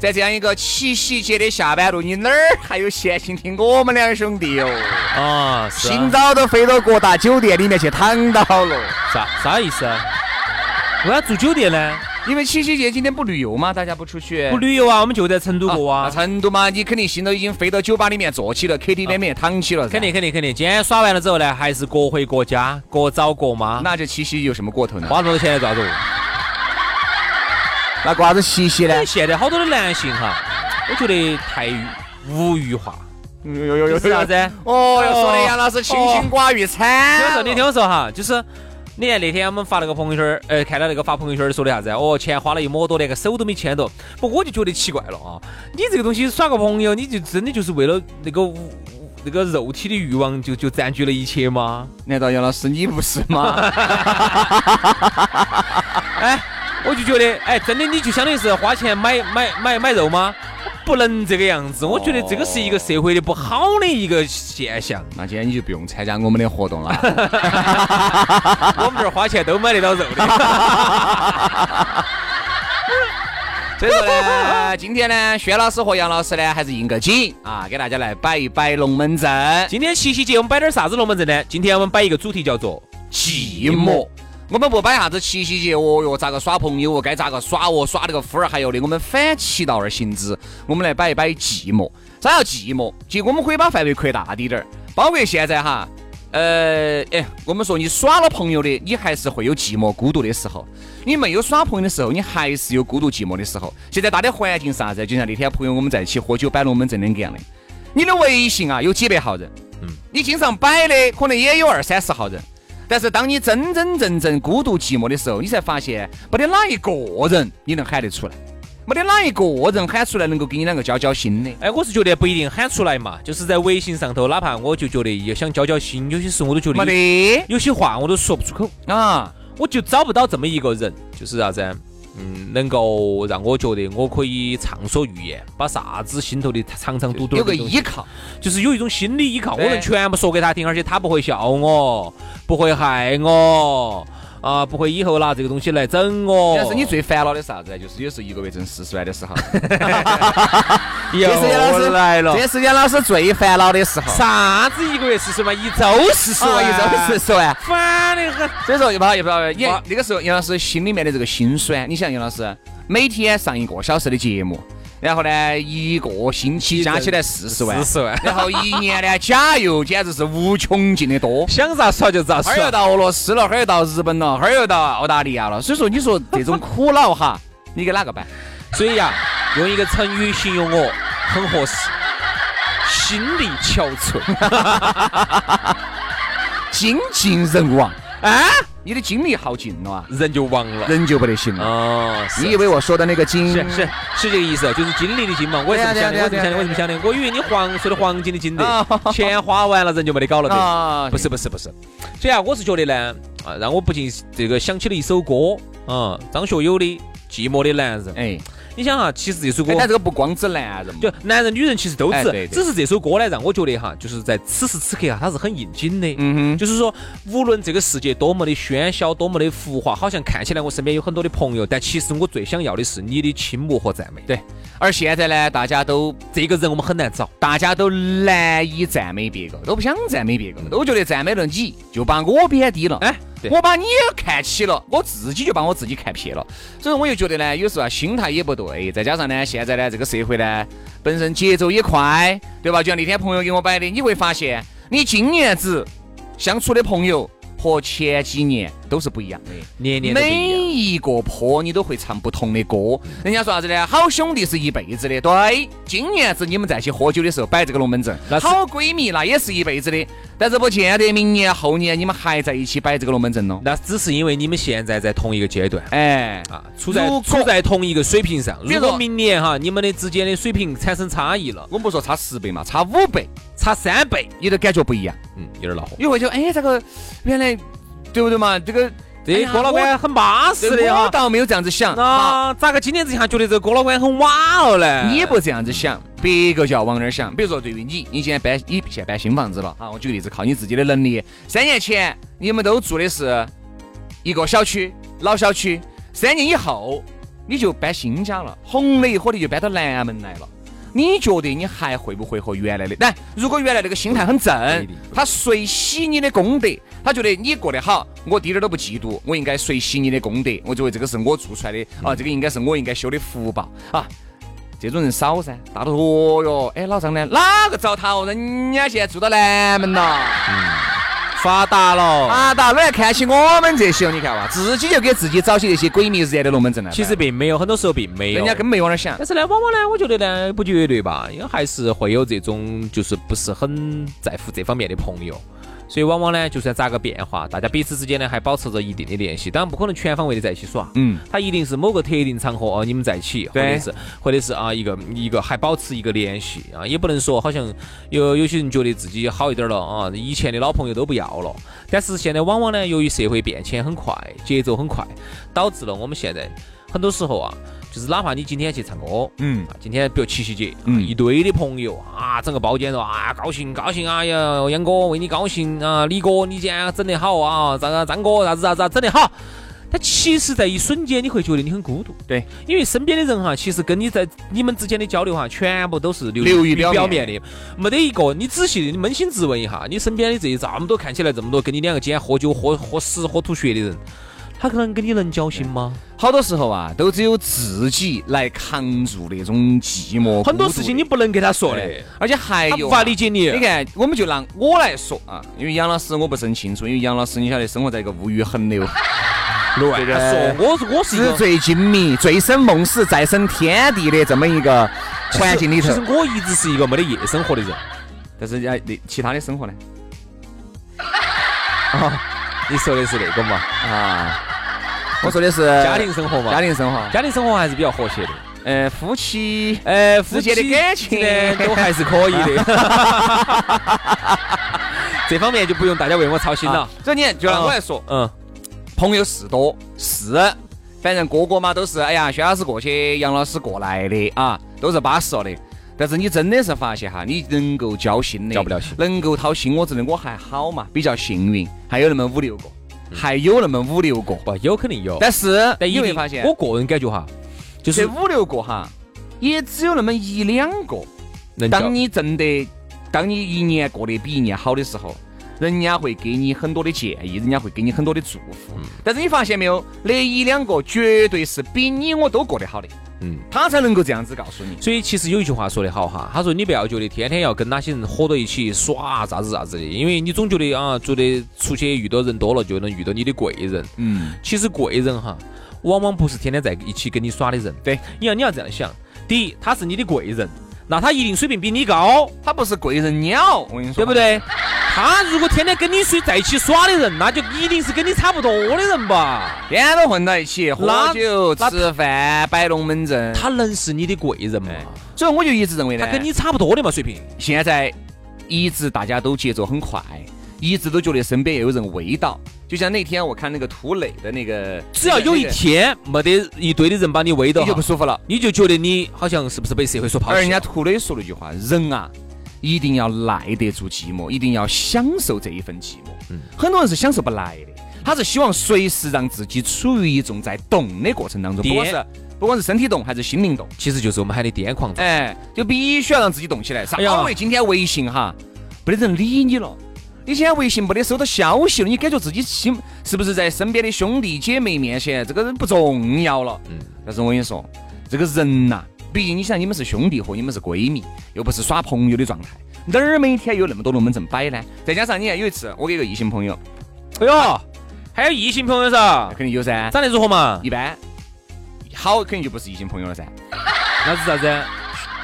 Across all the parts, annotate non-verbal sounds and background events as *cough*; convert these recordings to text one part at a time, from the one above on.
在这样一个七夕节的下班路，你哪儿还有闲心听我们两兄弟哟？啊，清早都飞到各大酒店里面去躺到了。啥啥意思？为啥住酒店呢？因为七夕节今天不旅游嘛，大家不出去？不旅游啊，我们就在成都过啊。成都嘛，你肯定心都已经飞到酒吧里面坐起了，KTV 里面躺起了。肯定肯定肯定。今天耍完了之后呢，还是各回各家，各找各妈。那这七夕有什么过头呢？花多少钱来做啥子？*laughs* 那瓜子七夕呢？现在好多的男性哈，我觉得太无欲化。有有有是啥子？哦哟，说的杨老师清心寡欲惨。听我说，你听我说哈，就是。你看那天我们发那个朋友圈呃，看到那个发朋友圈说的啥子？哦，钱花了一抹多，连个手都没牵到。不，我就觉得奇怪了啊！你这个东西耍个朋友，你就真的就是为了那个那个肉体的欲望，就就占据了一切吗？难道杨老师你不是吗？*laughs* 哎，我就觉得，哎，真的你就相当于是花钱买买买买肉吗？不能这个样子，我觉得这个是一个社会的不好的一个现象。那今天你就不用参加我们的活动了。*laughs* 我们这儿花钱都买得到肉的。*laughs* 所以说呢，今天呢，薛老师和杨老师呢，还是应个景啊，给大家来摆一摆龙门阵。今天七夕节，我们摆点啥子龙门阵呢？今天我们摆一个主题叫做寂寞。我们不摆啥子七夕节哦哟，咋个耍朋友哦，该咋个耍哦，耍那个夫儿还有的，我们反其道而行之，我们来摆一摆寂寞。啥叫寂寞？其实我们可以把范围扩大滴点儿，包括现在哈，呃，哎，我们说你耍了朋友的，你还是会有寂寞孤独的时候；你没有耍朋友的时候，你还是有孤独寂寞的时候。现在大家环境啥子？就像那天朋友我们在一起喝酒摆龙门阵两个样的，你的微信啊有几百号人，嗯，你经常摆的可能也有二三十号人。但是当你真真正正孤独寂寞的时候，你才发现没得哪一个人你能喊得出来，没得哪一个人喊出来能够给你两个交交心的。哎，我是觉得不一定喊出来嘛，就是在微信上头，哪怕我就觉得要想交交心，有些时候我都觉得没得，有些话我都说不出口啊，我就找不到这么一个人，就是啥子？嗯，能够让我觉得我可以畅所欲言，把啥子心头的长长堵堵有个依靠，就是有一种心理依靠，我能全部说给他听，而且他不会笑我，不会害我。啊，不会以后拿这个东西来整我。但是你最烦恼的啥子？就是有时候一个月挣四十万的时候。*laughs* 又来了，这是杨老师最烦恼的时候。啥子一个月四十万？一周四十万，一周四十万，烦得很。所以说，又不好，又不好。你那个时候，杨老师心里面的这个心酸。你想，杨老师每天上一个小时的节目。然后呢，一个星期加起来四十万，四十万。然后一年呢，加油简直是无穷尽的多，想咋耍就咋耍。哈儿又到俄罗斯了，哈儿又到日本了，哈儿又到澳大利亚了。所以说，你说这种苦恼哈，*laughs* 你给哪个办？所以呀，用一个成语形容我很合适，心力憔悴，*laughs* 精尽人亡。啊！你的精力耗尽了啊，人就亡了，人就不得行了。哦，你以为我说的那个精是是是这个意思，就是精力的精嘛？我也是这么想的，我这么想的，我这么想的。我以为你黄说的黄金的金的，钱花完了人就没得搞了的。不是不是不是，所以啊，我是觉得呢，啊，让我不禁这个想起了一首歌，啊，张学友的《寂寞的男人》。哎。你想哈，其实这首歌，但这个不光指男人，就男人女人其实都指，只是这首歌呢，让我觉得哈，就是在此时此刻啊，它是很应景的。嗯哼，就是说，无论这个世界多么的喧嚣，多么的浮华，好像看起来我身边有很多的朋友，但其实我最想要的是你的倾慕和赞美。对，而现在呢，大家都这个人我们很难找，大家都难以赞美别个，都不想赞美别个，都觉得赞美了你就把我贬低了。哎。我把你看起了，我自己就把我自己看撇了，所以我又觉得呢，有时候啊心态也不对，再加上呢，现在呢这个社会呢本身节奏也快，对吧？就像那天朋友给我摆的，你会发现，你今年子相处的朋友和前几年都是不一样的，年年每一个坡你都会唱不同的歌。人家说啥子呢？好兄弟是一辈子的。对，今年子你们在一起喝酒的时候摆这个龙门阵，好闺蜜那也是一辈子的。但是不见得明年后年你们还在一起摆这个龙门阵喽。那只是因为你们现在在同一个阶段，哎啊，处在处在同一个水平上。如果明年哈你们的之间的水平产生差异了，我们不说差十倍嘛，差五倍，差三倍，你都感觉不一样。嗯，有点恼火。你会觉得哎，这个原来对不对嘛？这个。这郭老倌很巴适的哈，我倒没有这样子想啊，咋个今年之下觉得这个郭老倌很瓦了呢？你也不这样子想，别个就要往那儿想。比如说，对于你，你现在搬，你现在搬新房子了啊，我举个例子，靠你自己的能力。三年前你们都住的是一个小区，老小区，三年以后你就搬新家了，红了一伙的就搬到南门来了。你觉得你还会不会和原来的？但如果原来那个心态很正，他随喜你的功德。他觉得你过得好，我滴点儿都不嫉妒，我应该随喜你的功德。我觉得这个是我做出来的啊，这个应该是我应该修的福报啊。这种人少噻，大多哦哟，哎，老张呢？哪个找他哦？人家现在住到南门了，发达了，发达了，看起我们这些，你看哇，自己就给自己找起那些鬼迷日眼的龙门阵来。其实并没有，很多时候并没有，人家根本没往那儿想。但是呢，往往呢，我觉得呢，不绝对吧，因为还是会有这种就是不是很在乎这方面的朋友。所以往往呢，就算咋个变化，大家彼此之间呢还保持着一定的联系，当然不可能全方位的在一起耍。嗯，他一定是某个特定场合哦，你们在一起，或者是或者是啊一个一个还保持一个联系啊，也不能说好像有有些人觉得自己好一点了啊，以前的老朋友都不要了。但是现在往往呢，由于社会变迁很快，节奏很快，导致了我们现在很多时候啊。就是哪怕你今天去唱歌，嗯，今天比如七夕节，嗯，一堆的朋友啊，整个包间说啊，高兴高兴啊呀，杨哥为你高兴啊，李哥你今天整得好啊，张张哥啥子啥子整得好。他其实，在一瞬间你会觉得你很孤独，对，因为身边的人哈，其实跟你在你们之间的交流哈，全部都是流于表面。的，没得一个你仔细的，你扪心自问一下，你身边的这这么多看起来这么多跟你两个今天喝酒喝喝死喝吐血的人。他可能跟你能交心吗？好多时候啊，都只有自己来扛住那种寂寞。很多事情你不能跟他说的，而且还有无法理解你。你看，我们就拿我来说啊，因为杨老师我不是很清楚，因为杨老师你晓得生活在一个物欲横流，*laughs* 乱说。我是我是纸醉金迷、醉生梦死、再生天地的这么一个环境里头。其实我一直是一个没得夜生活的人，但是哎，那其他的生活呢？*laughs* 啊，你说的是那个嘛？啊。*laughs* 我说的是 *laughs* 家庭生活嘛，家庭生活，家庭生活还是比较和谐的。呃，夫妻，呃，夫妻的感情呢，都还是可以的。*laughs* 这方面就不用大家为我操心了。这你就让我来说，嗯，朋友是多是，反正个个嘛都是，哎呀，薛老师过去，杨老师过来的啊，都是巴适了的。但是你真的是发现哈，你能够交心的，交不了心，能够掏心窝子的，我还好嘛，比较幸运，还有那么五六个。还有那么五六个，不有肯定有，但是但你会发现，我个人感觉哈，就是这五六个哈，也只有那么一两个。当你挣得，当你一年过得比一年好的时候，人家会给你很多的建议，人家会给你很多的祝福。但是你发现没有，那一两个绝对是比你我都过得好的。嗯，他才能够这样子告诉你。所以其实有一句话说得好哈，他说你不要觉得天天要跟哪些人合到一起耍啥子啥子的，因为你总觉得啊，觉得出去遇到人多了就能遇到你的贵人。嗯，其实贵人哈，往往不是天天在一起跟你耍的人。对，你要你要这样想，第一，他是你的贵人。那他一定水平比你高，他不是贵人鸟，我跟你说，对不对？他如果天天跟你睡在一起耍的人，那就一定是跟你差不多的人吧？天天都混到一起，喝酒、吃饭、摆龙门阵，他能是你的贵人吗？所以我就一直认为呢，他跟你差不多的嘛水平。现在一直大家都节奏很快。一直都觉得身边也有人围到，就像那天我看那个涂磊的那个，只要有一天没得一堆的人把你围到，你就不舒服了，你就觉得你好像是不是被社会所抛弃。而人家涂磊说了一句话：人啊，一定要耐得住寂寞，一定要享受这一份寂寞。嗯，很多人是享受不来的，他是希望随时让自己处于一种在动的过程当中，不管是不管是身体动还是心灵动，其实就是我们喊的癫狂。哎，就必须要让自己动起来。啥？因为今天微信哈，没得人理你了。你现在微信没得收到消息了，你感觉自己心是不是在身边的兄弟姐妹面前，这个人不重要了？嗯。但是我跟你说，这个人呐，毕竟你想，你们是兄弟和你们是闺蜜，又不是耍朋友的状态，哪儿每天有那么多龙门阵摆呢？再加上你看有一次，我给一个异性朋友，哎呦，还有异性朋友噻，肯定有噻。长得如何嘛？一般，好肯定就不是异性朋友了噻。那是啥子？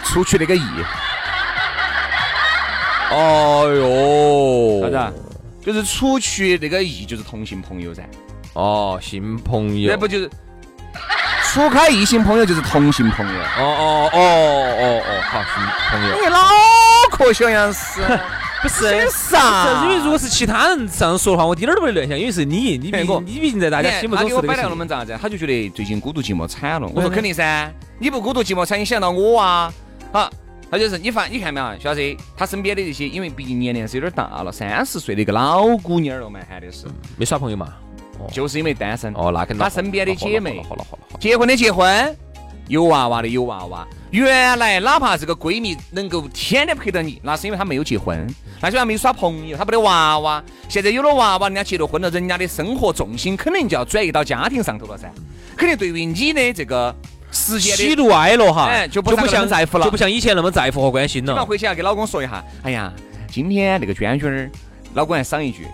出去那个异。哦哟，啥子？就是除去那个异，就是同性朋友噻。哦，性朋友。那不就是除开异性朋友就是同性朋友？哦哦哦哦哦，好，性朋友。你脑壳小样 *laughs* 是？不是啥？因为如果是其他人这样说的话，我一点儿都不会乱想，因为是你，你毕你毕竟在大家心目中是他给我摆了那么咋子？他就觉得最近孤独寂寞惨了。我说肯定噻，你不孤独寂寞惨，你想到我啊？好。他就是你发，你看没有，小子，他身边的这些，因为毕竟年龄是有点大了，三十岁的一个老姑娘了嘛，喊的是，没耍朋友嘛，就是因为单身。哦，那肯定。他身边的姐妹，好了好了好了，结婚的结婚，有娃娃的有娃娃。原来哪怕这个闺蜜能够天天陪到你，那是因为她没有结婚，那就还没耍朋友，她没得娃娃。现在有了娃娃，人家结了婚了，人家的生活重心肯定就要转移到家庭上头了噻，肯定对于你的这个。时间喜怒哀乐哈，就不像在乎了，就不像以前那么在乎和关心了。晚回去要给老公说一下，哎呀，今天那个娟娟儿，老公还赏一句。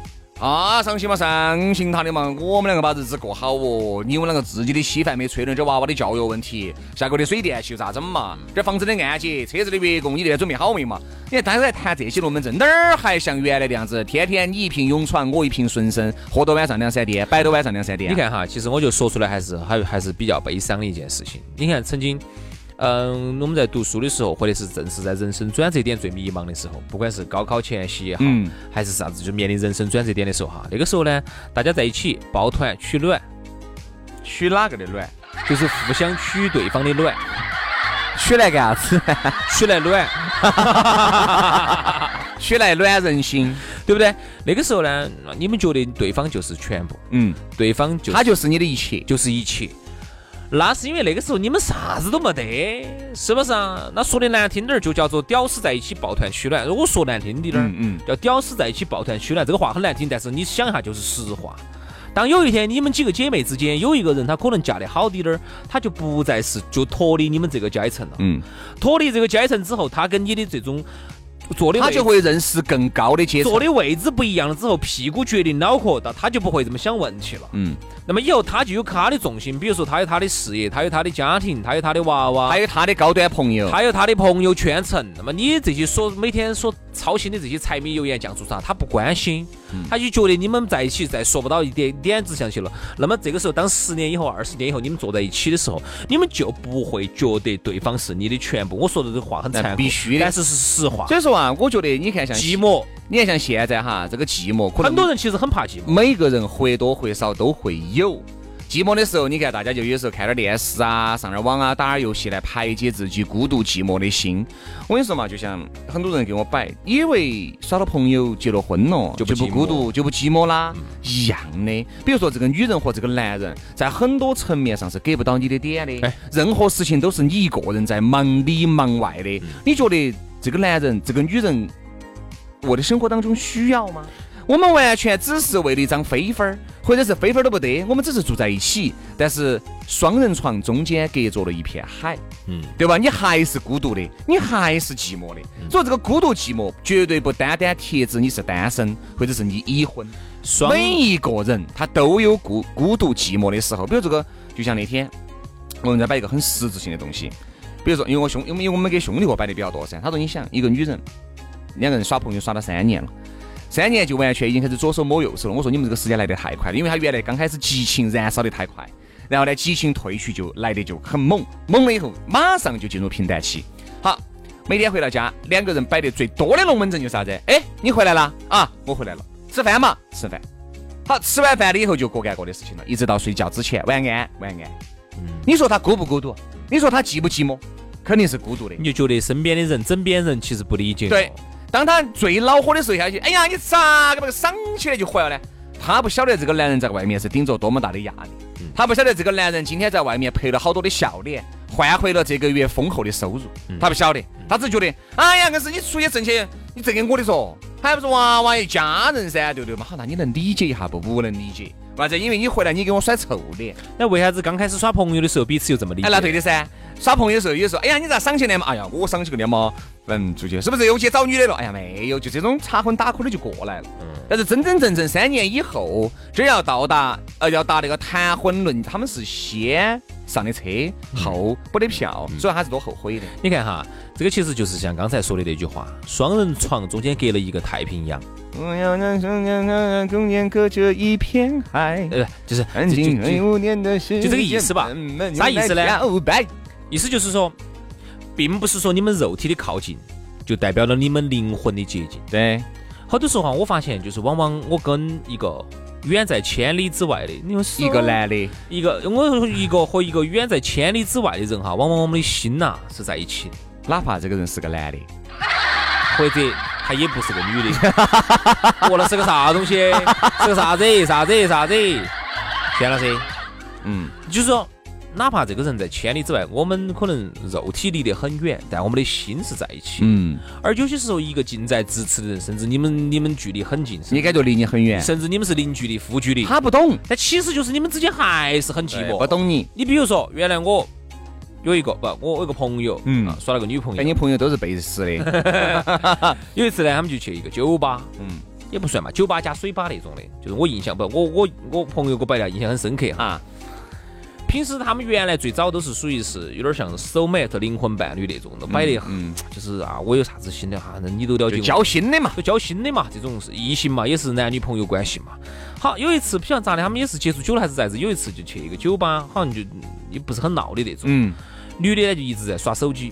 啊，伤心嘛，伤心他的嘛，我们两个把日子过好哦。你们两个自己的稀饭没吹了，这娃娃的教育问题，下个月的水电气咋整嘛？这房子的按揭，车子的月供，你这准备好没嘛？你看，大家在谈这些龙门阵，哪儿还像原来的样子？天天你一瓶永传，我一瓶顺生，喝到晚上两三点，摆到晚上两三点。你看哈，其实我就说出来，还是还还是比较悲伤的一件事情。你看，曾经。嗯，我们在读书的时候，或者是正是在人生转折点最迷茫的时候，不管是高考前夕也好，还是啥子，就面临人生转折点的时候哈，那个时候呢，大家在一起抱团取暖，取哪个的暖？就是互相取对方的暖，取来干啥子？取来暖，取来暖人心，对不对？那个时候呢，你们觉得对方就是全部，嗯，对方就他就是你的一切，就是一切。那是因为那个时候你们啥子都没得，是不是啊？那说的难听点儿，就叫做屌丝在一起抱团取暖。如果说难听点儿，嗯嗯，叫屌丝在一起抱团取暖，这个话很难听，但是你想一下就是实话。当有一天你们几个姐妹之间有一个人，他可能嫁得好滴点儿，他就不再是就脱离你们这个阶层了。嗯，脱离这个阶层之后，他跟你的这种。坐的他就会认识更高的阶层。坐的位置不一样了之后，屁股决定脑壳，那他就不会这么想问题了。嗯。那么以后他就有他的重心，比如说他有他的事业，他有他的家庭，他有他的娃娃，还有他的高端朋友，他有他的朋友圈层。那么你这些所每天所操心的这些柴米油盐酱醋茶，他不关心，他就觉得你们在一起再说不到一点点子上去了。那么这个时候，当十年以后、二十年以后，你们坐在一起的时候，你们就不会觉得对方是你的全部。我说的这话很残酷，必须的，但是是实话。所以说啊，我觉得你看像寂寞，你看像现在哈，这个寂寞，很多人其实很怕寂寞，每个人或多或少都会有。寂寞的时候，你看大家就有时候看点电视啊，上点网啊，打点游戏来排解自己孤独寂寞的心。我跟你说嘛，就像很多人给我摆，以为耍了朋友结了婚了就不孤独就不寂寞啦，一样的。比如说这个女人和这个男人，在很多层面上是给不到你的点的，任何事情都是你一个人在忙里忙外的。你觉得这个男人、这个女人，我的生活当中需要吗？我们完全只是为了一张飞分儿，或者是飞分儿都不得，我们只是住在一起，但是双人床中间隔着了一片海，嗯，对吧？你还是孤独的，你还是寂寞的。所以这个孤独寂寞绝对不单单贴指你是单身，或者是你已婚。每一个人他都有孤孤独寂寞的时候。比如这个，就像那天我们在摆一个很实质性的东西，比如说，因为我兄，因为我们给兄弟伙摆的比较多噻。他说，你想一个女人，两个人耍朋友耍了三年了。三年就完全已经开始左手摸右手了。我说你们这个时间来得太快了，因为他原来刚开始激情燃烧的太快，然后呢激情褪去就来的就很猛，猛了以后马上就进入平淡期。好，每天回到家，两个人摆的最多的龙门阵就是啥子？哎，你回来了啊？我回来了，吃饭嘛？吃饭。好，吃完饭了以后就各干各的事情了，一直到睡觉之前，晚安，晚安。嗯。你说他孤不孤独？你说他寂不寂寞？肯定是孤独的。你就觉得身边的人、枕边人其实不理解。对。当他最恼火的时候下去，哎呀，你咋个把个赏起来就坏了呢？他不晓得这个男人在外面是顶着多么大的压力，他不晓得这个男人今天在外面赔了好多的笑脸，换回了这个月丰厚的收入，他不晓得，他只觉得，哎呀，硬是你出去挣钱，你挣给我的说，还不是娃娃一家人噻，对不对嘛？好，那你能理解一下不？不能理解。为啥子？因为你回来你给我甩臭脸。那为啥子刚开始耍朋友的时候彼此又这么理解？哎，那对的噻。耍朋友的时候，有时候，哎呀，你咋赏起来嘛？哎呀，我赏起个脸嘛，嗯，出去是不是又去找女的了？哎呀，没有，就这种插荤打苦的就过来了。嗯。但是真真正正三年以后，这要到达，呃，要达那个谈婚论，他们是先上的车，后补的票，所以他是多后悔的。你看哈，这个其实就是像刚才说的那句话：双人床中间隔了一个太平洋。我要让中间中间隔着一片海。呃，就是安静五年的时间，就这个意思吧？啥意思呢？意思就是说，并不是说你们肉体的靠近就代表了你们灵魂的接近。对，好多时候哈，我发现就是往往我跟一个远在千里之外的，你说一个男的，一个我一个和一个远在千里之外的人哈，往往我们的心呐是在一起的，哪怕这个人是个男的，或者他也不是个女的，我，那是个啥东西？是个啥子？啥子？啥子？田老师，嗯，就是说。哪怕这个人在千里之外，我们可能肉体离得很远，但我们的心是在一起。嗯。而有些时候，一个近在咫尺的人，甚至你们你们距离很近，你感觉离你很远，甚至你们是零距离、负距离，他不懂。但其实就是你们之间还是很寂寞。不懂你。你比如说，原来我有一个不，我有个朋友，嗯，耍了个女朋友。你朋友都是背时的。*laughs* 有一次呢，他们就去一个酒吧，嗯，也不算嘛，酒吧加水吧那种的，就是我印象不，我我我朋友给我摆的印象很深刻哈。平时他们原来最早都是属于是有点像 soul mate 灵魂伴侣那种都，摆的很，就是啊，我有啥子新的哈，那你都了解。交心的嘛，就交心的嘛，这种是异性嘛，也是男女朋友关系嘛。好，有一次不晓得咋的，他们也是接触久了还是咋子，有一次就去一个酒吧，好像就也不是很闹的那种。嗯。女的呢就一直在耍手机。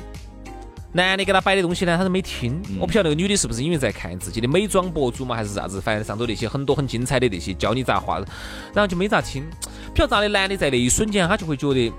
男的给他摆的东西呢，他都没听。我不晓得那个女的是不是因为在看自己的美妆博主嘛，还是啥子？反正上头那些很多很精彩的那些教你咋画，然后就没咋听。不晓得咋的，男的在那一瞬间他就会觉得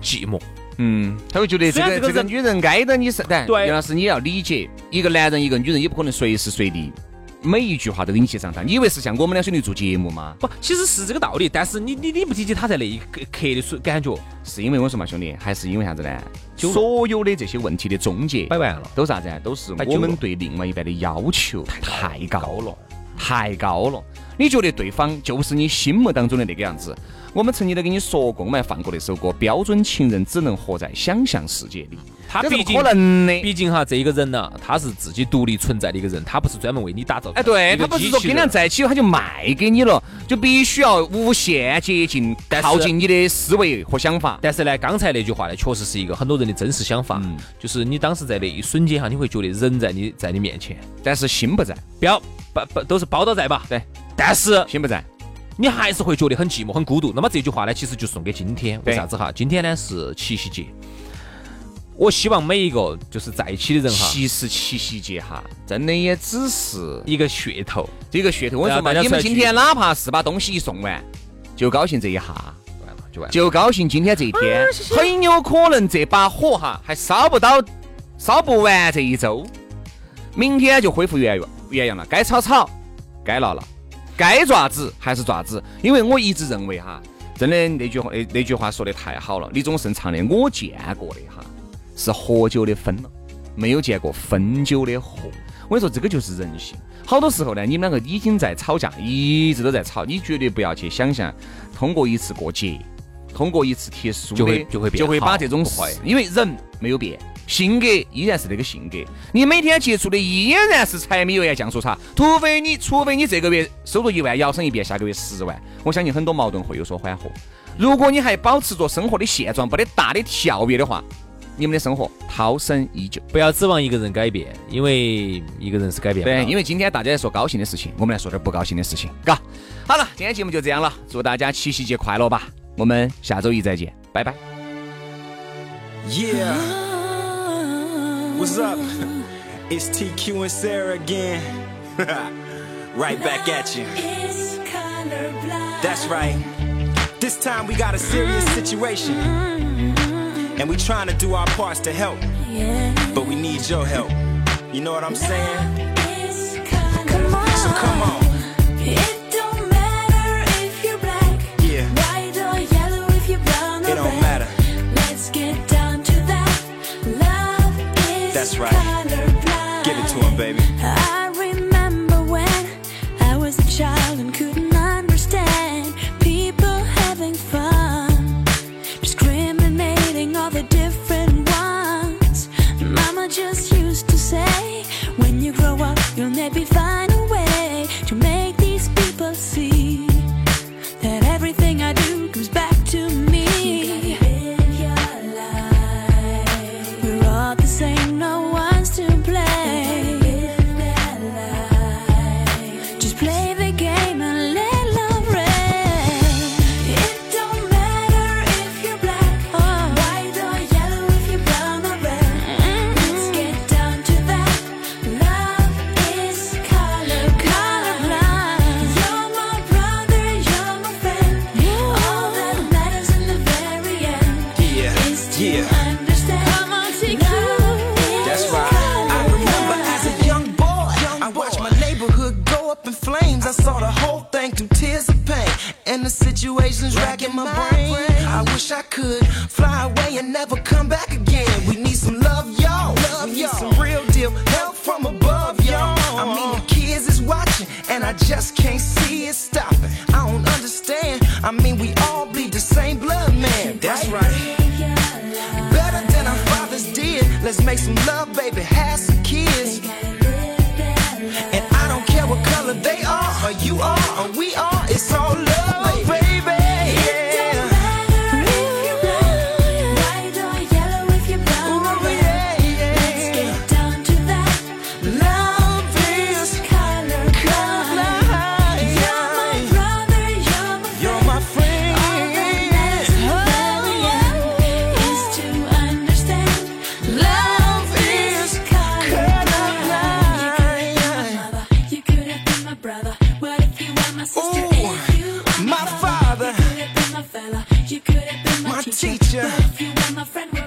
寂寞。嗯，他会觉得这个这个女人挨着你是，但杨老师你要理解，一个男人一个女人也不可能随时随地。每一句话都给你去上当，你以为是像我们两兄弟做节目吗？不，其实是这个道理。但是你你你不理解他在那一刻的时感觉，是因为我说嘛，兄弟，还是因为啥子呢？所有的这些问题的终结摆完了，都啥子？都是我们对另外一半的要求太高了，太高了。你觉得对方就是你心目当中的那个样子？我们曾经都跟你说过，我们还放过那首歌《标准情人只能活在想象世界里》。他毕竟，毕竟哈，这一个人呢，他是自己独立存在的一个人，他不是专门为你打造。哎，对他不是说跟你在一起了，他就卖给你了，就必须要无限接近、靠近你的思维和想法。但是呢，刚才那句话呢，确实是一个很多人的真实想法，就是你当时在那一瞬间哈，你会觉得人在你在你面前，但是心不在，标不不都是包到在吧？对，但是心不在，你还是会觉得很寂寞、很孤独。那么这句话呢，其实就送给今天，为啥子哈？今天呢是七夕节。我希望每一个就是在一起的人哈，其实七夕节哈，真的也只是一个噱头，这个噱头。我说嘛，你们今天哪怕是把东西一送完，就高兴这一下，就完，就高兴今天这一天，很有可能这把火哈还烧不到，烧不完这一周，明天就恢复原原样了。该吵吵，该闹闹，该爪子还是爪子。因为我一直认为哈，真的那句话那那句话说的太好了，李宗盛唱的我见过的哈。是喝酒的分了，没有见过分酒的喝。我跟你说，这个就是人性。好多时候呢，你们两个已经在吵架，一直都在吵。你绝对不要去想象，通过一次过节，通过一次贴书就会就会就会把这种事，因为人没有变，性格依然是那个性格。你每天接触的依然是柴米油盐酱醋茶，除非你除非你这个月收入一万，摇身一变下个月十万，我相信很多矛盾会有所缓和。如果你还保持着生活的现状，没得大的跳跃的话。你们的生活涛声依旧，不要指望一个人改变，因为一个人是改变不了对，因为今天大家在说高兴的事情，我们来说点不高兴的事情，嘎。好了，今天节目就这样了，祝大家七夕节快乐吧！我们下周一再见，拜拜。Yeah, what's up? *laughs* It's TQ and Sarah again. *laughs* Right back at you. That's right. This time we got a serious situation. And we trying to do our parts to help. But we need your help. You know what I'm saying? So come on. Right. Give it to him, baby.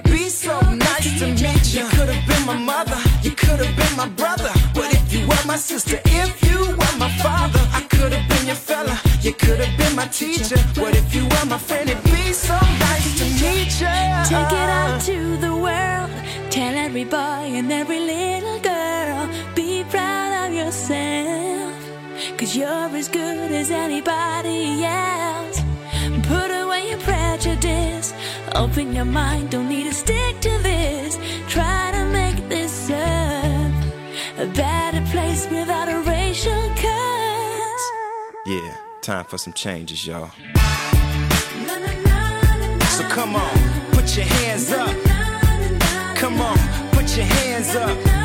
Be so nice to meet you. You could have been my mother. You could have been my brother. But if you were my sister, if you were my father, I could have been your fella. You could have been my teacher. What if you were my friend? It'd be so nice to meet you. Take it out to the world. Tell every boy and every little girl. Be proud of yourself. Cause you're as good as anybody else. Put away your prejudice. Open your mind. Don't need to stick to this. Try to make this earth a better place without a racial curse. Yeah, time for some changes, y'all. So come on, put your hands up. Come on, put your hands up. na,